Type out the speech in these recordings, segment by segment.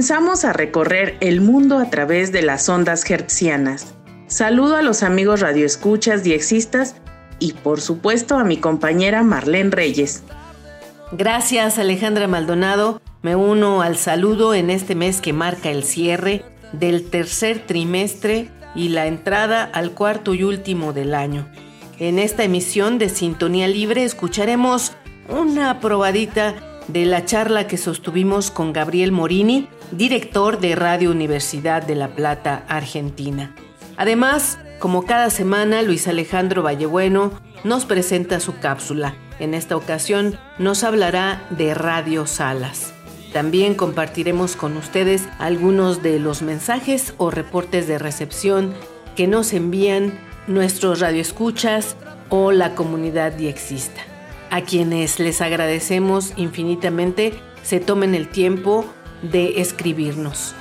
Comenzamos a recorrer el mundo a través de las ondas hertzianas. Saludo a los amigos radioescuchas diexistas y por supuesto a mi compañera Marlene Reyes. Gracias Alejandra Maldonado. Me uno al saludo en este mes que marca el cierre del tercer trimestre y la entrada al cuarto y último del año. En esta emisión de Sintonía Libre escucharemos una probadita de la charla que sostuvimos con Gabriel Morini, director de Radio Universidad de La Plata, Argentina. Además, como cada semana, Luis Alejandro Vallebueno nos presenta su cápsula. En esta ocasión nos hablará de Radio Salas. También compartiremos con ustedes algunos de los mensajes o reportes de recepción que nos envían nuestros radioescuchas o la comunidad diexista a quienes les agradecemos infinitamente se tomen el tiempo de escribirnos.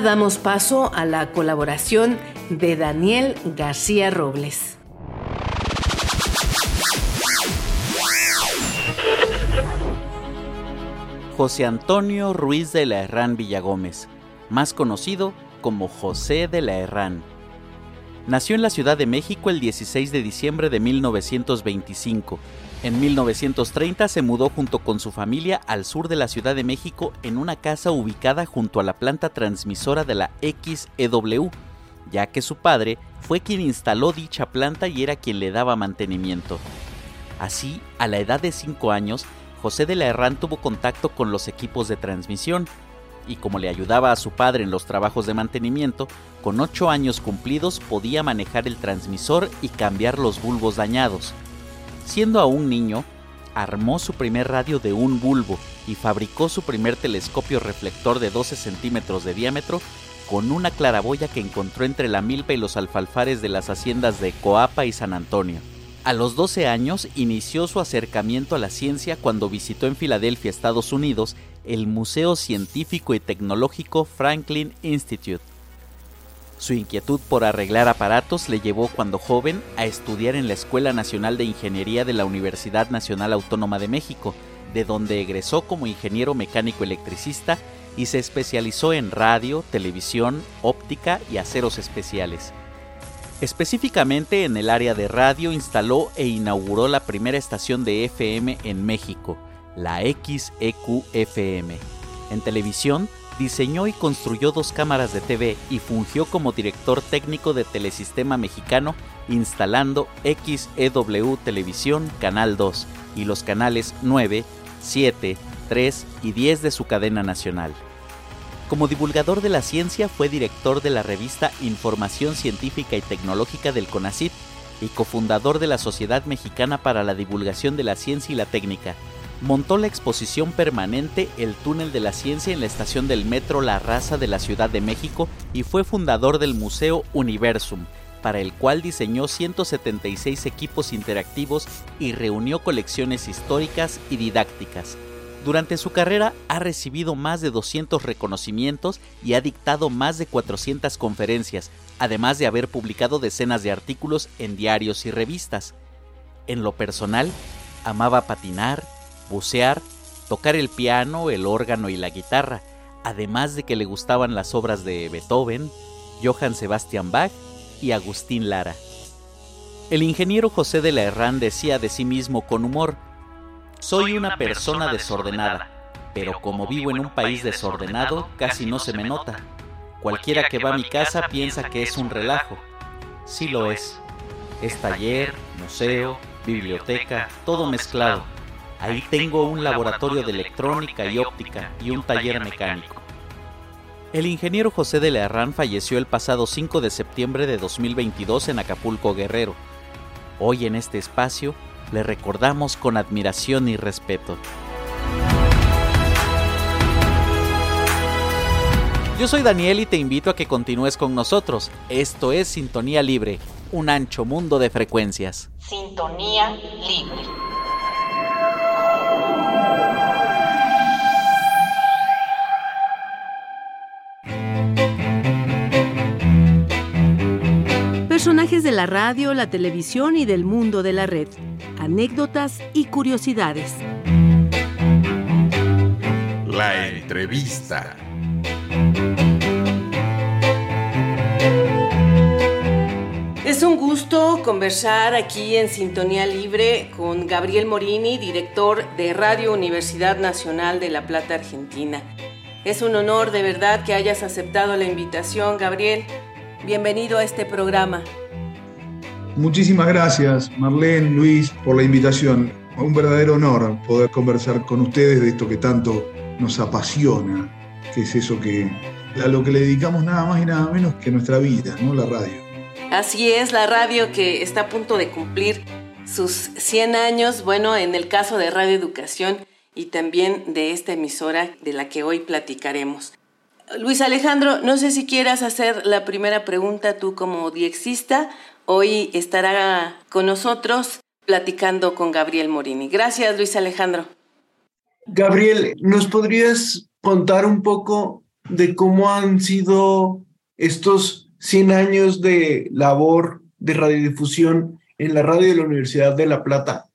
Damos paso a la colaboración de Daniel García Robles. José Antonio Ruiz de la Herrán Villagómez, más conocido como José de la Herrán. Nació en la Ciudad de México el 16 de diciembre de 1925. En 1930 se mudó junto con su familia al sur de la Ciudad de México en una casa ubicada junto a la planta transmisora de la XEW, ya que su padre fue quien instaló dicha planta y era quien le daba mantenimiento. Así, a la edad de 5 años, José de la Herrán tuvo contacto con los equipos de transmisión, y como le ayudaba a su padre en los trabajos de mantenimiento, con 8 años cumplidos podía manejar el transmisor y cambiar los bulbos dañados. Siendo aún niño, armó su primer radio de un bulbo y fabricó su primer telescopio reflector de 12 centímetros de diámetro con una claraboya que encontró entre la milpa y los alfalfares de las haciendas de Coapa y San Antonio. A los 12 años inició su acercamiento a la ciencia cuando visitó en Filadelfia, Estados Unidos, el Museo Científico y Tecnológico Franklin Institute. Su inquietud por arreglar aparatos le llevó cuando joven a estudiar en la Escuela Nacional de Ingeniería de la Universidad Nacional Autónoma de México, de donde egresó como ingeniero mecánico electricista y se especializó en radio, televisión, óptica y aceros especiales. Específicamente en el área de radio instaló e inauguró la primera estación de FM en México, la XEQ-FM. En televisión, diseñó y construyó dos cámaras de TV y fungió como director técnico de Telesistema Mexicano instalando XEW Televisión Canal 2 y los canales 9, 7, 3 y 10 de su cadena nacional. Como divulgador de la ciencia fue director de la revista Información Científica y Tecnológica del CONACYT y cofundador de la Sociedad Mexicana para la Divulgación de la Ciencia y la Técnica. Montó la exposición permanente El Túnel de la Ciencia en la estación del Metro La Raza de la Ciudad de México y fue fundador del Museo Universum, para el cual diseñó 176 equipos interactivos y reunió colecciones históricas y didácticas. Durante su carrera ha recibido más de 200 reconocimientos y ha dictado más de 400 conferencias, además de haber publicado decenas de artículos en diarios y revistas. En lo personal, amaba patinar, bucear, tocar el piano, el órgano y la guitarra, además de que le gustaban las obras de Beethoven, Johann Sebastian Bach y Agustín Lara. El ingeniero José de la Herrán decía de sí mismo con humor, soy una persona desordenada, pero como vivo en un país desordenado casi no se me nota. Cualquiera que va a mi casa piensa que es un relajo. Sí lo es. Es taller, museo, biblioteca, todo mezclado. Ahí tengo un laboratorio de electrónica y óptica y un taller mecánico. El ingeniero José de la Herrán falleció el pasado 5 de septiembre de 2022 en Acapulco, Guerrero. Hoy en este espacio le recordamos con admiración y respeto. Yo soy Daniel y te invito a que continúes con nosotros. Esto es Sintonía Libre, un ancho mundo de frecuencias. Sintonía libre. Personajes de la radio, la televisión y del mundo de la red. Anécdotas y curiosidades. La entrevista. Es un gusto conversar aquí en Sintonía Libre con Gabriel Morini, director de Radio Universidad Nacional de La Plata, Argentina. Es un honor de verdad que hayas aceptado la invitación, Gabriel. Bienvenido a este programa. Muchísimas gracias, Marlene, Luis, por la invitación. Un verdadero honor poder conversar con ustedes de esto que tanto nos apasiona, que es eso que a lo que le dedicamos nada más y nada menos que nuestra vida, ¿no? La radio. Así es, la radio que está a punto de cumplir sus 100 años, bueno, en el caso de Radio Educación y también de esta emisora de la que hoy platicaremos. Luis Alejandro, no sé si quieras hacer la primera pregunta tú como diexista. Hoy estará con nosotros platicando con Gabriel Morini. Gracias, Luis Alejandro. Gabriel, ¿nos podrías contar un poco de cómo han sido estos 100 años de labor de radiodifusión en la radio de la Universidad de La Plata?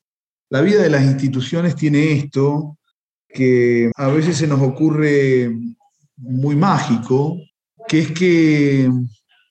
La vida de las instituciones tiene esto que a veces se nos ocurre muy mágico, que es que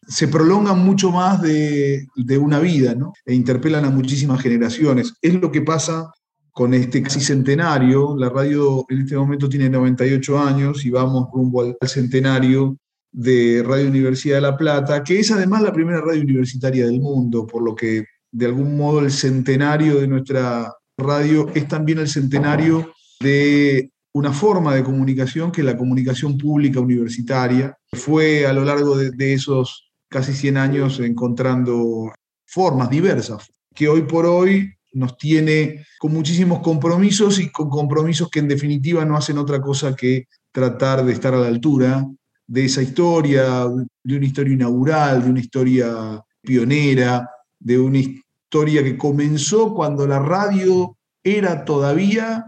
se prolongan mucho más de, una vida, ¿no? E interpelan a muchísimas generaciones. Es lo que pasa con este casi centenario. La radio en este momento tiene 98 años y vamos rumbo al, al centenario de Radio Universidad de La Plata, que es además la primera radio universitaria del mundo, por lo que de algún modo el centenario de nuestra radio es también el centenario de una forma de comunicación que es la comunicación pública universitaria. Fue a lo largo de, de esos casi 100 años encontrando formas diversas, que hoy por hoy nos tiene con muchísimos compromisos y con compromisos que en definitiva no hacen otra cosa que tratar de estar a la altura de esa historia, de una historia inaugural, de una historia pionera, de una historia que comenzó cuando la radio era todavía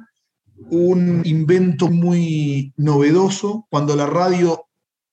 un invento muy novedoso, cuando la radio,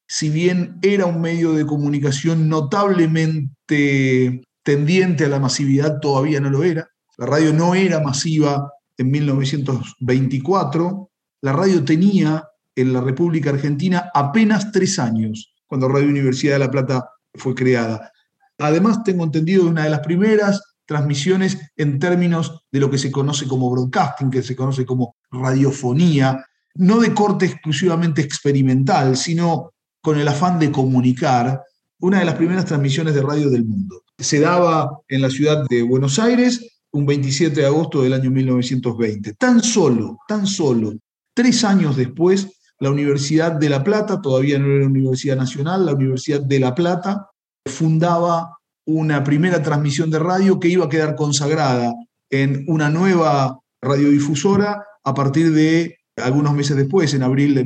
si bien era un medio de comunicación notablemente tendiente a la masividad, todavía no lo era. La radio no era masiva en 1924, la radio tenía en la República Argentina apenas tres años, cuando Radio Universidad de La Plata fue creada. Además, tengo entendido de una de las primeras transmisiones en términos de lo que se conoce como broadcasting, que se conoce como radiofonía, no de corte exclusivamente experimental, sino con el afán de comunicar, una de las primeras transmisiones de radio del mundo. Se daba en la ciudad de Buenos Aires un 27 de agosto del año 1920. Tan solo, tan solo, tres años después la Universidad de La Plata, todavía no era Universidad Nacional, la Universidad de La Plata fundaba una primera transmisión de radio que iba a quedar consagrada en una nueva radiodifusora a partir de algunos meses después, en abril de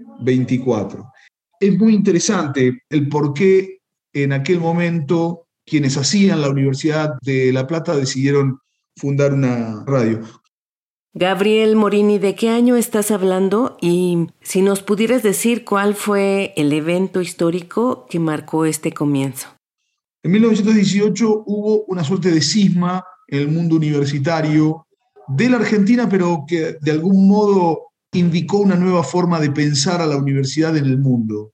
1924. Es muy interesante el por qué en aquel momento quienes hacían la Universidad de La Plata decidieron fundar una radio. Gabriel Morini, ¿de qué año estás hablando? Y si nos pudieras decir cuál fue el evento histórico que marcó este comienzo. En 1918 hubo una suerte de cisma en el mundo universitario de la Argentina, pero que de algún modo indicó una nueva forma de pensar a la universidad en el mundo.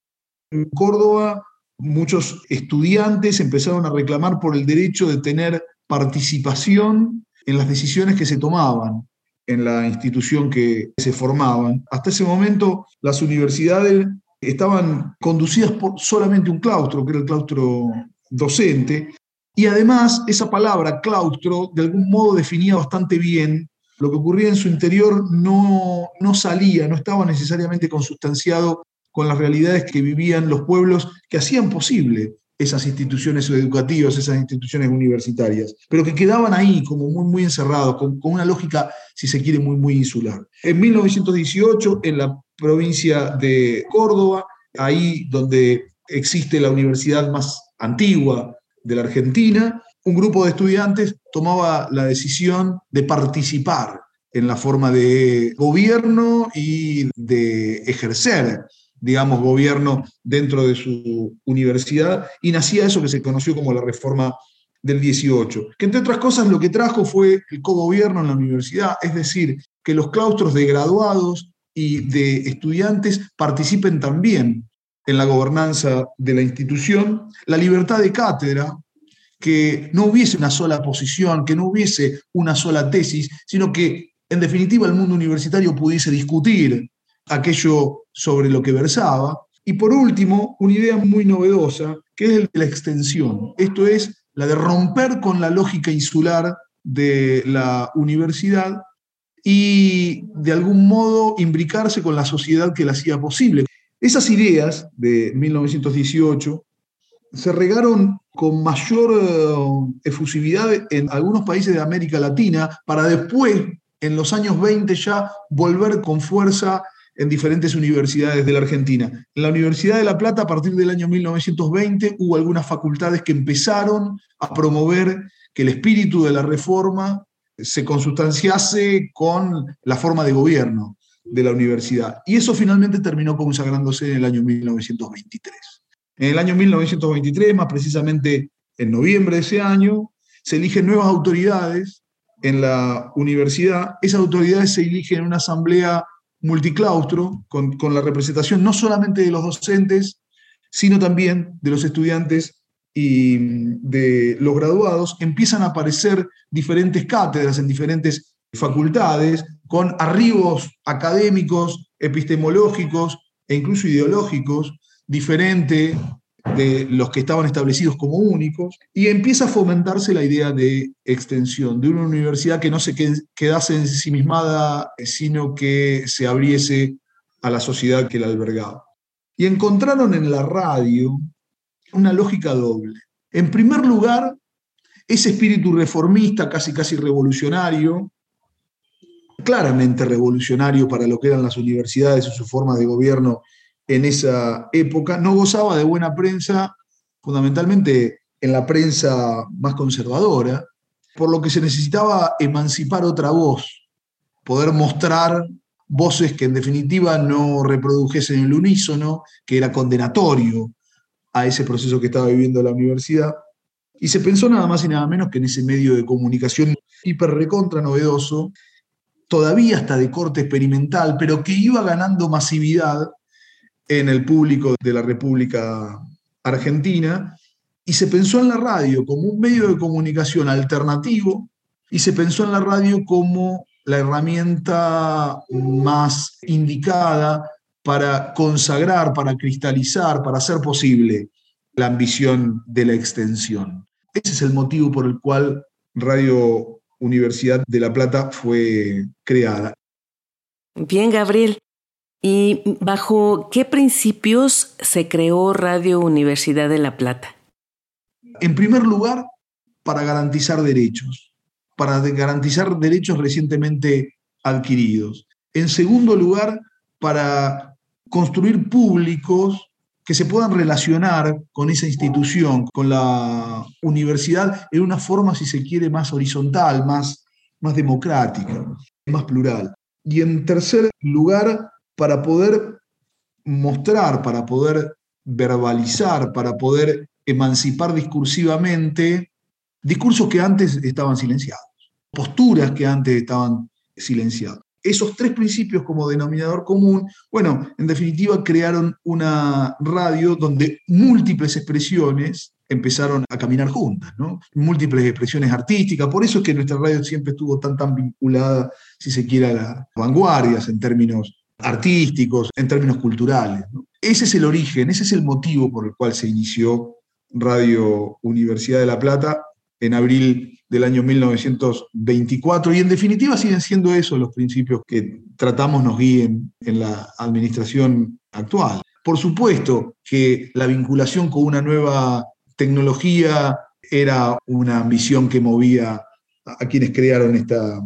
En Córdoba, muchos estudiantes empezaron a reclamar por el derecho de tener participación en las decisiones que se tomaban en la institución que se formaban. Hasta ese momento las universidades estaban conducidas por solamente un claustro, que era el claustro docente, y además esa palabra claustro de algún modo definía bastante bien lo que ocurría en su interior no, no salía, no estaba necesariamente consustanciado con las realidades que vivían los pueblos que hacían posible esas instituciones educativas, esas instituciones universitarias, pero que quedaban ahí como muy, muy encerrados, con, una lógica, si se quiere, muy, muy insular. En 1918, en la provincia de Córdoba, ahí donde existe la universidad más antigua de la Argentina, un grupo de estudiantes tomaba la decisión de participar en la forma de gobierno y de ejercer digamos, gobierno dentro de su universidad, y nacía eso que se conoció como la reforma del 18, que entre otras cosas lo que trajo fue el cogobierno en la universidad, es decir, que los claustros de graduados y de estudiantes participen también en la gobernanza de la institución, la libertad de cátedra, que no hubiese una sola posición, que no hubiese una sola tesis, sino que en definitiva el mundo universitario pudiese discutir aquello sobre lo que versaba. Y por último, una idea muy novedosa, que es la extensión. Esto es la de romper con la lógica insular de la universidad y de algún modo imbricarse con la sociedad que la hacía posible. Esas ideas de 1918 se regaron con mayor eh, efusividad en algunos países de América Latina para después, en los años 20 ya, volver con fuerza en diferentes universidades de la Argentina. En la Universidad de La Plata, a partir del año 1920, hubo algunas facultades que empezaron a promover que el espíritu de la reforma se consustanciase con la forma de gobierno de la universidad. Y eso finalmente terminó consagrándose en el año 1923. En el año 1923, más precisamente en noviembre de ese año, se eligen nuevas autoridades en la universidad. Esas autoridades se eligen en una asamblea multiclaustro, con, con la representación no solamente de los docentes, sino también de los estudiantes y de los graduados, empiezan a aparecer diferentes cátedras en diferentes facultades, con arribos académicos, epistemológicos e incluso ideológicos, diferente de los que estaban establecidos como únicos, y empieza a fomentarse la idea de extensión, de una universidad que no se quedase ensimismada, sino que se abriese a la sociedad que la albergaba. Y encontraron en la radio una lógica doble. En primer lugar, ese espíritu reformista, casi casi revolucionario, claramente revolucionario para lo que eran las universidades y su forma de gobierno en esa época, no gozaba de buena prensa, fundamentalmente en la prensa más conservadora, por lo que se necesitaba emancipar otra voz, poder mostrar voces que en definitiva no reprodujesen el unísono, que era condenatorio a ese proceso que estaba viviendo la universidad. Y se pensó nada más y nada menos que en ese medio de comunicación hiper recontra novedoso, todavía hasta de corte experimental, pero que iba ganando masividad en el público de la República Argentina y se pensó en la radio como un medio de comunicación alternativo y se pensó en la radio como la herramienta más indicada para consagrar, para cristalizar, para hacer posible la ambición de la extensión. Ese es el motivo por el cual Radio Universidad de La Plata fue creada. Bien, Gabriel. ¿Y bajo qué principios se creó Radio Universidad de La Plata? En primer lugar, para garantizar derechos, para garantizar derechos recientemente adquiridos. En segundo lugar, para construir públicos que se puedan relacionar con esa institución, con la universidad, en una forma, si se quiere, más horizontal, más, más democrática, más plural. Y en tercer lugar, para poder mostrar, para poder verbalizar, para poder emancipar discursivamente discursos que antes estaban silenciados, posturas que antes estaban silenciadas. Esos tres principios como denominador común, bueno, en definitiva crearon una radio donde múltiples expresiones empezaron a caminar juntas, ¿no? Múltiples expresiones artísticas, por eso es que nuestra radio siempre estuvo tan, tan vinculada, si se quiere, a las vanguardias en términos artísticos, en términos culturales. Ese es el origen, ese es el motivo por el cual se inició Radio Universidad de La Plata en abril del año 1924 y en definitiva siguen siendo esos los principios que tratamos nos guíen en la administración actual. Por supuesto que la vinculación con una nueva tecnología era una ambición que movía a quienes crearon esta,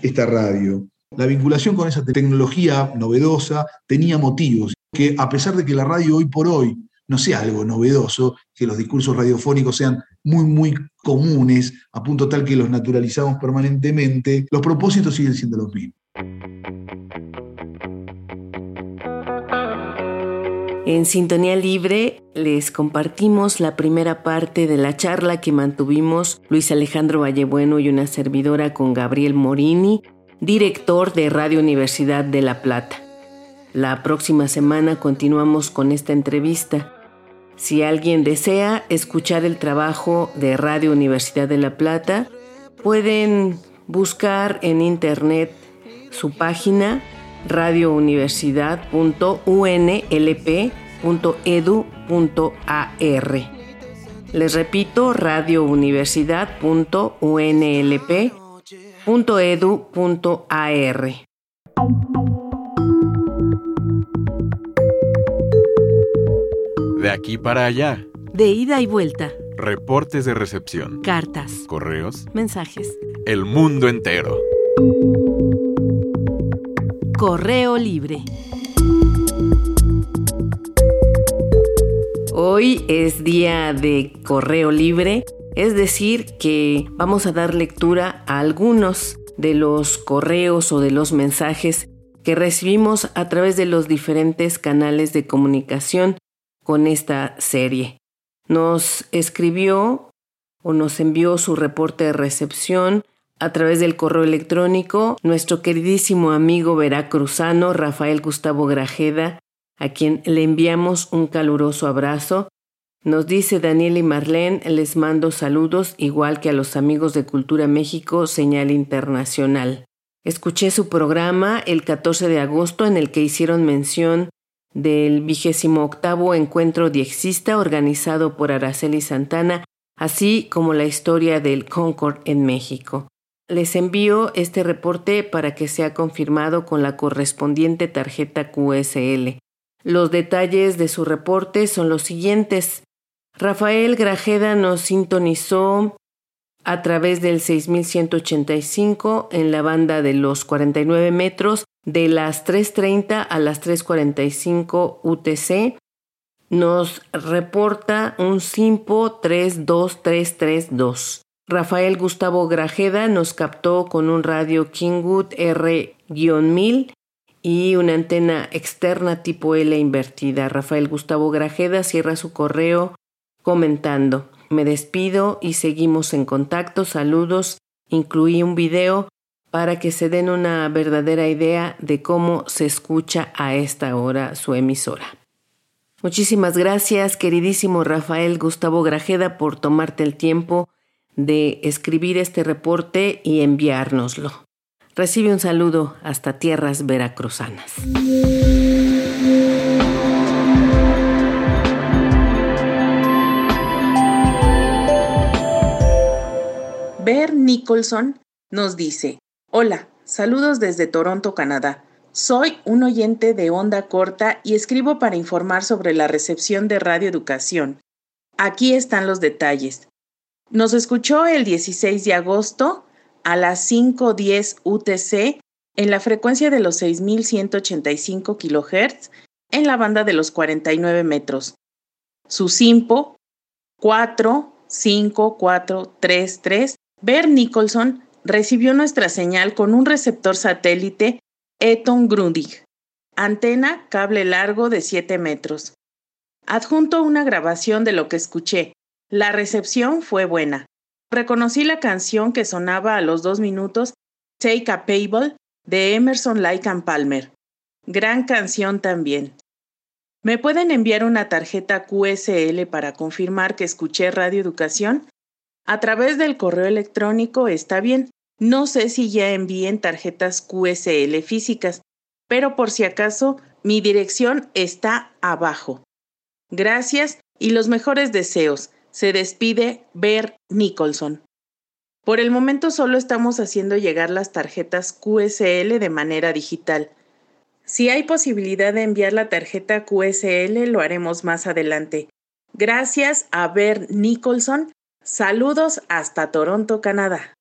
esta radio. La vinculación con esa tecnología novedosa tenía motivos, que a pesar de que la radio hoy por hoy no sea algo novedoso, que los discursos radiofónicos sean muy, muy comunes, a punto tal que los naturalizamos permanentemente, los propósitos siguen siendo los mismos. En Sintonía Libre les compartimos la primera parte de la charla que mantuvimos Luis Alejandro Vallebueno y una servidora con Gabriel Morini, director de Radio Universidad de La Plata. La próxima semana continuamos con esta entrevista. Si alguien desea escuchar el trabajo de Radio Universidad de La Plata, pueden buscar en internet su página radiouniversidad.unlp.edu.ar. Les repito, radiouniversidad.unlp.edu.ar. De aquí para allá. De ida y vuelta. Reportes de recepción. Cartas. Correos. Mensajes. El mundo entero. Correo libre. Hoy es día de correo libre, es decir, que vamos a dar lectura a algunos de los correos o de los mensajes que recibimos a través de los diferentes canales de comunicación con esta serie. Nos escribió o nos envió su reporte de recepción a través del correo electrónico nuestro queridísimo amigo veracruzano Rafael Gustavo Grajeda, a quien le enviamos un caluroso abrazo. Nos dice Daniel y Marlene, les mando saludos igual que a los amigos de Cultura México, señal internacional. Escuché su programa el 14 de agosto en el que hicieron mención del vigésimo octavo encuentro diexista organizado por Araceli Santana, así como la historia del Concord en México. Les envío este reporte para que sea confirmado con la correspondiente tarjeta QSL. Los detalles de su reporte son los siguientes. Rafael Grajeda nos sintonizó a través del 6185 en la banda de los 49 metros de las 3.30 a las 3.45 UTC. Nos reporta un SIMPO 32332. Rafael Gustavo Grajeda nos captó con un radio Kingwood R-1000 y una antena externa tipo L invertida. Rafael Gustavo Grajeda cierra su correo comentando. Me despido y seguimos en contacto. Saludos. Incluí un video para que se den una verdadera idea de cómo se escucha a esta hora su emisora. Muchísimas gracias, queridísimo Rafael Gustavo Grajeda, por tomarte el tiempo de escribir este reporte y enviárnoslo. Recibe un saludo hasta tierras veracruzanas. Ver Nicholson nos dice, hola, saludos desde Toronto, Canadá. Soy un oyente de onda corta y escribo para informar sobre la recepción de Radio Educación. Aquí están los detalles. Nos escuchó el 16 de agosto a las 5.10 UTC en la frecuencia de los 6.185 kHz en la banda de los 49 metros. Su SIMPO 45433 Bert Nicholson recibió nuestra señal con un receptor satélite Eton Grundig, antena cable largo de 7 metros. Adjunto una grabación de lo que escuché. La recepción fue buena. Reconocí la canción que sonaba a los dos minutos, Take a Pable, de Emerson Lake and Palmer. Gran canción también. ¿Me pueden enviar una tarjeta QSL para confirmar que escuché Radio Educación? A través del correo electrónico está bien. No sé si ya envíen tarjetas QSL físicas, pero por si acaso, mi dirección está abajo. Gracias y los mejores deseos. Se despide Ver Nicholson. Por el momento solo estamos haciendo llegar las tarjetas QSL de manera digital. Si hay posibilidad de enviar la tarjeta QSL, lo haremos más adelante. Gracias a Ver Nicholson. Saludos hasta Toronto, Canadá.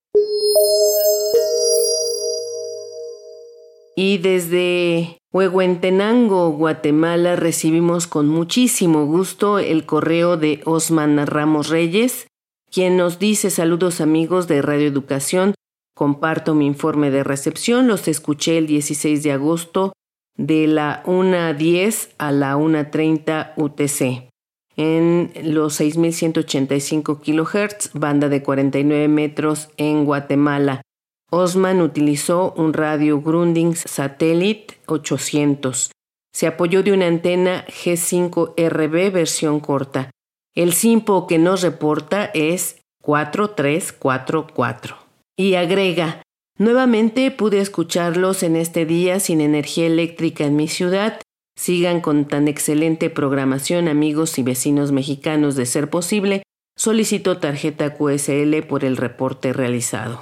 Y desde Huehuentenango, Guatemala, recibimos con muchísimo gusto el correo de Osman Ramos Reyes, quien nos dice saludos amigos de Radio Educación. Comparto mi informe de recepción, los escuché el 16 de agosto de la 1.10 a la 1.30 UTC en los 6185 kHz, banda de 49 metros en Guatemala. Osman utilizó un radio Grundig Satellite 800. Se apoyó de una antena G5RB versión corta. El SIMPO que nos reporta es 4344. Y agrega, nuevamente pude escucharlos en este día sin energía eléctrica en mi ciudad. Sigan con tan excelente programación amigos y vecinos mexicanos de ser posible. Solicito tarjeta QSL por el reporte realizado.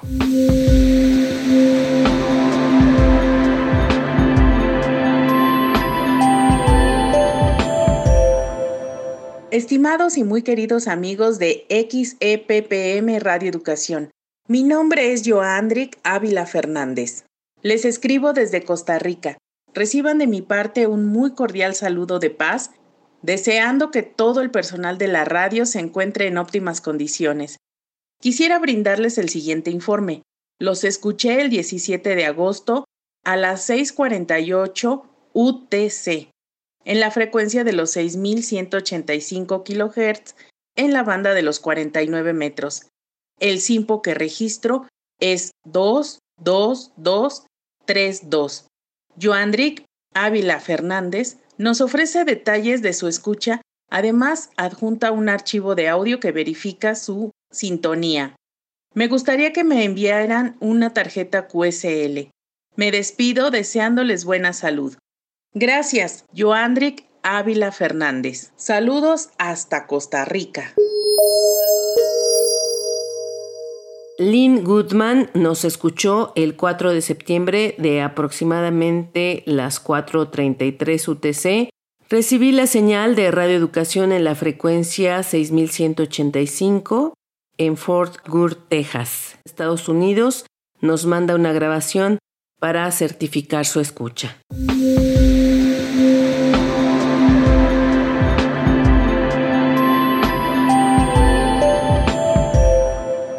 Estimados y muy queridos amigos de XEPPM Radio Educación, mi nombre es Joandric Ávila Fernández. Les escribo desde Costa Rica. Reciban de mi parte un muy cordial saludo de paz, deseando que todo el personal de la radio se encuentre en óptimas condiciones. Quisiera brindarles el siguiente informe. Los escuché el 17 de agosto a las 6:48 UTC en la frecuencia de los 6185 kHz en la banda de los 49 metros. El SIMPO que registro es 22232. Joandric Ávila Fernández nos ofrece detalles de su escucha, además adjunta un archivo de audio que verifica su sintonía. Me gustaría que me enviaran una tarjeta QSL. Me despido deseándoles buena salud. Gracias, Joandric Ávila Fernández. Saludos hasta Costa Rica. Lynn Goodman nos escuchó el 4 de septiembre de aproximadamente las 4.33 UTC. Recibí la señal de radioeducación en la frecuencia 6185 en Fort Worth, Texas, Estados Unidos. Nos manda una grabación para certificar su escucha.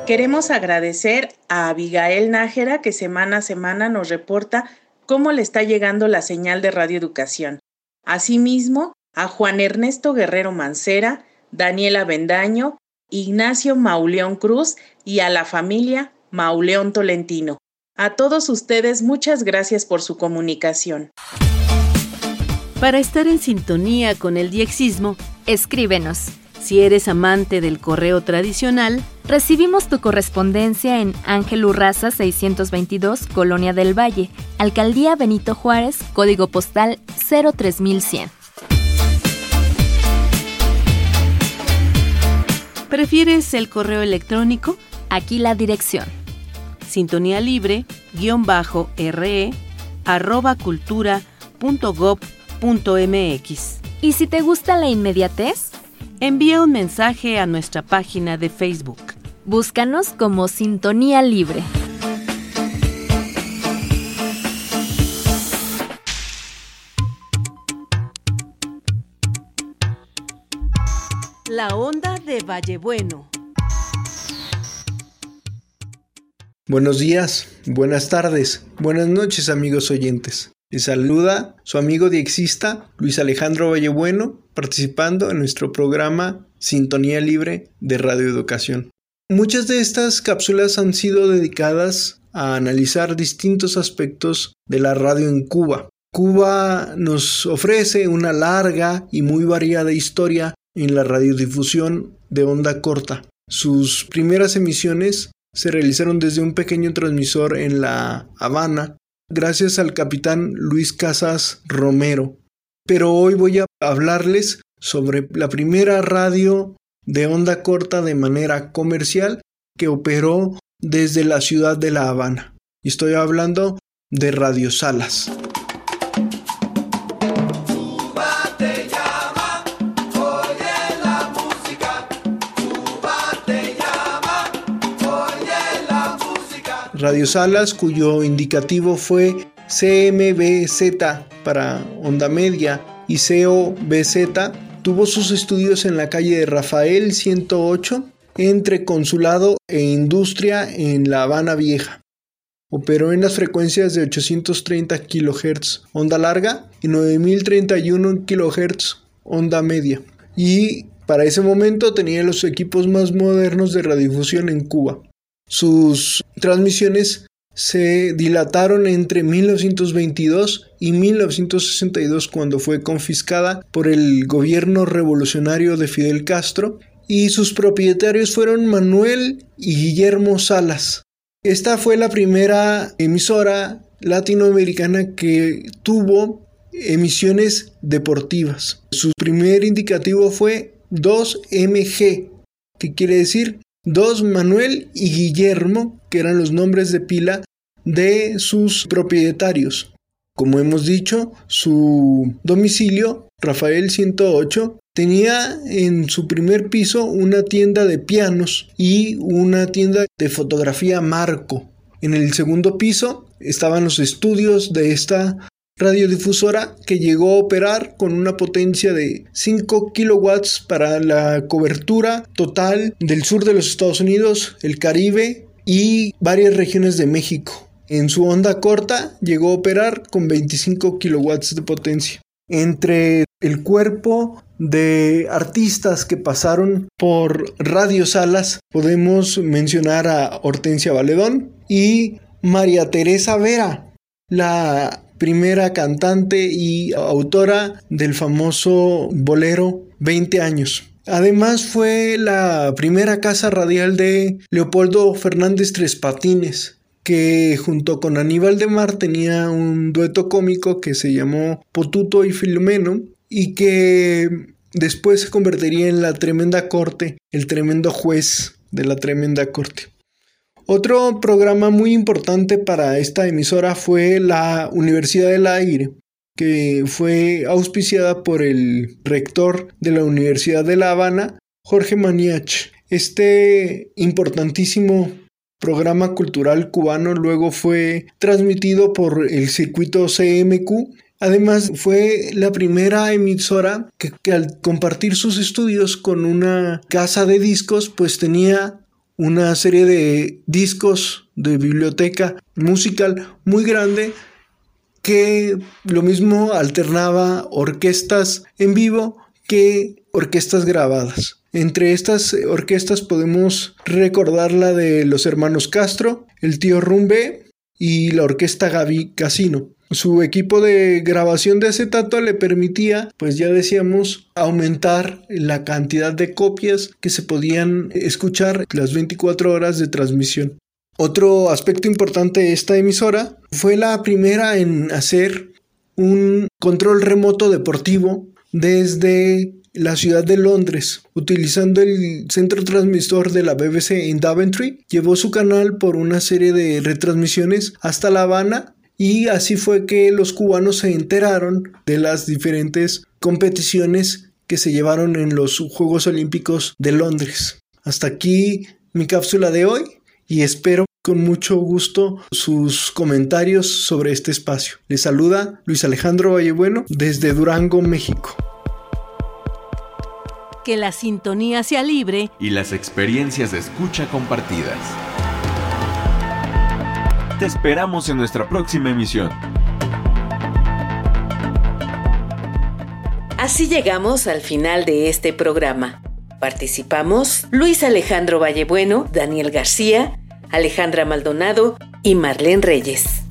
Queremos agradecer a Abigail Nájera que semana a semana nos reporta cómo le está llegando la señal de radioeducación. Asimismo, a Juan Ernesto Guerrero Mancera, Daniela Bendaño, Ignacio Mauleón Cruz y a la familia Mauleón Tolentino. A todos ustedes muchas gracias por su comunicación. Para estar en sintonía con el diexismo, escríbenos. Si eres amante del correo tradicional, recibimos tu correspondencia en Ángel Urraza 622, Colonia del Valle, Alcaldía Benito Juárez, código postal 03100. ¿Prefieres el correo electrónico? Aquí la dirección. Sintonía libre, guion bajo, re, arroba cultura punto gob punto mx. ¿Y si te gusta la inmediatez? envía un mensaje a nuestra página de Facebook. Búscanos como Sintonía Libre. La onda de Vallebueno. Buenos días, buenas tardes, buenas noches amigos oyentes. Les saluda su amigo diexista Luis Alejandro Vallebueno, participando en nuestro programa Sintonía Libre de Radio Educación. Muchas de estas cápsulas han sido dedicadas a analizar distintos aspectos de la radio en Cuba. Cuba nos ofrece una larga y muy variada historia en la radiodifusión de onda corta. Sus primeras emisiones se realizaron desde un pequeño transmisor en La Habana gracias al capitán Luis Casas Romero. Pero hoy voy a hablarles sobre la primera radio de onda corta de manera comercial que operó desde la ciudad de La Habana. Y estoy hablando de Radio Salas. Radio Salas, cuyo indicativo fue CMBZ para onda media y COBZ, tuvo sus estudios en la calle de Rafael 108 entre Consulado e Industria en La Habana Vieja. Operó en las frecuencias de 830 kHz onda larga y 9031 kHz onda media. Y para ese momento tenía los equipos más modernos de radiodifusión en Cuba. Sus transmisiones se dilataron entre 1922 y 1962 cuando fue confiscada por el gobierno revolucionario de Fidel Castro y sus propietarios fueron Manuel y Guillermo Salas. Esta fue la primera emisora latinoamericana que tuvo emisiones deportivas. Su primer indicativo fue 2MG, que quiere decir 2 Manuel y Guillermo, que eran los nombres de pila de sus propietarios. Como hemos dicho, su domicilio, Rafael 108, tenía en su primer piso una tienda de pianos y una tienda de fotografía Marco. En el segundo piso estaban los estudios de esta radiodifusora que llegó a operar con una potencia de 5 kilowatts para la cobertura total del sur de los Estados Unidos, el Caribe y varias regiones de México. En su onda corta llegó a operar con 25 kilowatts de potencia. Entre el cuerpo de artistas que pasaron por Radio Salas podemos mencionar a Hortensia Valedón y María Teresa Vera, la primera cantante y autora del famoso bolero 20 años. Además fue la primera casa radial de Leopoldo Fernández Tres Patines, que junto con Aníbal de Mar tenía un dueto cómico que se llamó Potuto y Filomeno y que después se convertiría en la tremenda corte, el tremendo juez de la tremenda corte. Otro programa muy importante para esta emisora fue la Universidad del Aire, que fue auspiciada por el rector de la Universidad de La Habana, Jorge Maniach. Este importantísimo programa cultural cubano luego fue transmitido por el circuito CMQ. Además fue la primera emisora que, que, al compartir sus estudios con una casa de discos pues tenía una serie de discos de biblioteca musical muy grande que lo mismo alternaba orquestas en vivo que orquestas grabadas. Entre estas orquestas podemos recordar la de los hermanos Castro, el tío Rumbe y la orquesta Gaby Casino. Su equipo de grabación de acetato le permitía, pues ya decíamos, aumentar la cantidad de copias que se podían escuchar las 24 horas de transmisión. Otro aspecto importante de esta emisora fue la primera en hacer un control remoto deportivo desde la ciudad de Londres, utilizando el centro transmisor de la BBC en Daventry, llevó su canal por una serie de retransmisiones hasta La Habana y así fue que los cubanos se enteraron de las diferentes competiciones que se llevaron en los Juegos Olímpicos de Londres. Hasta aquí mi cápsula de hoy y espero con mucho gusto sus comentarios sobre este espacio. Les saluda Luis Alejandro Vallebueno desde Durango, México. Que la sintonía sea libre y las experiencias de escucha compartidas. Te esperamos en nuestra próxima emisión. Así llegamos al final de este programa. Participamos Luis Alejandro Vallebueno, Daniel García, Alejandra Maldonado y Marlene Reyes.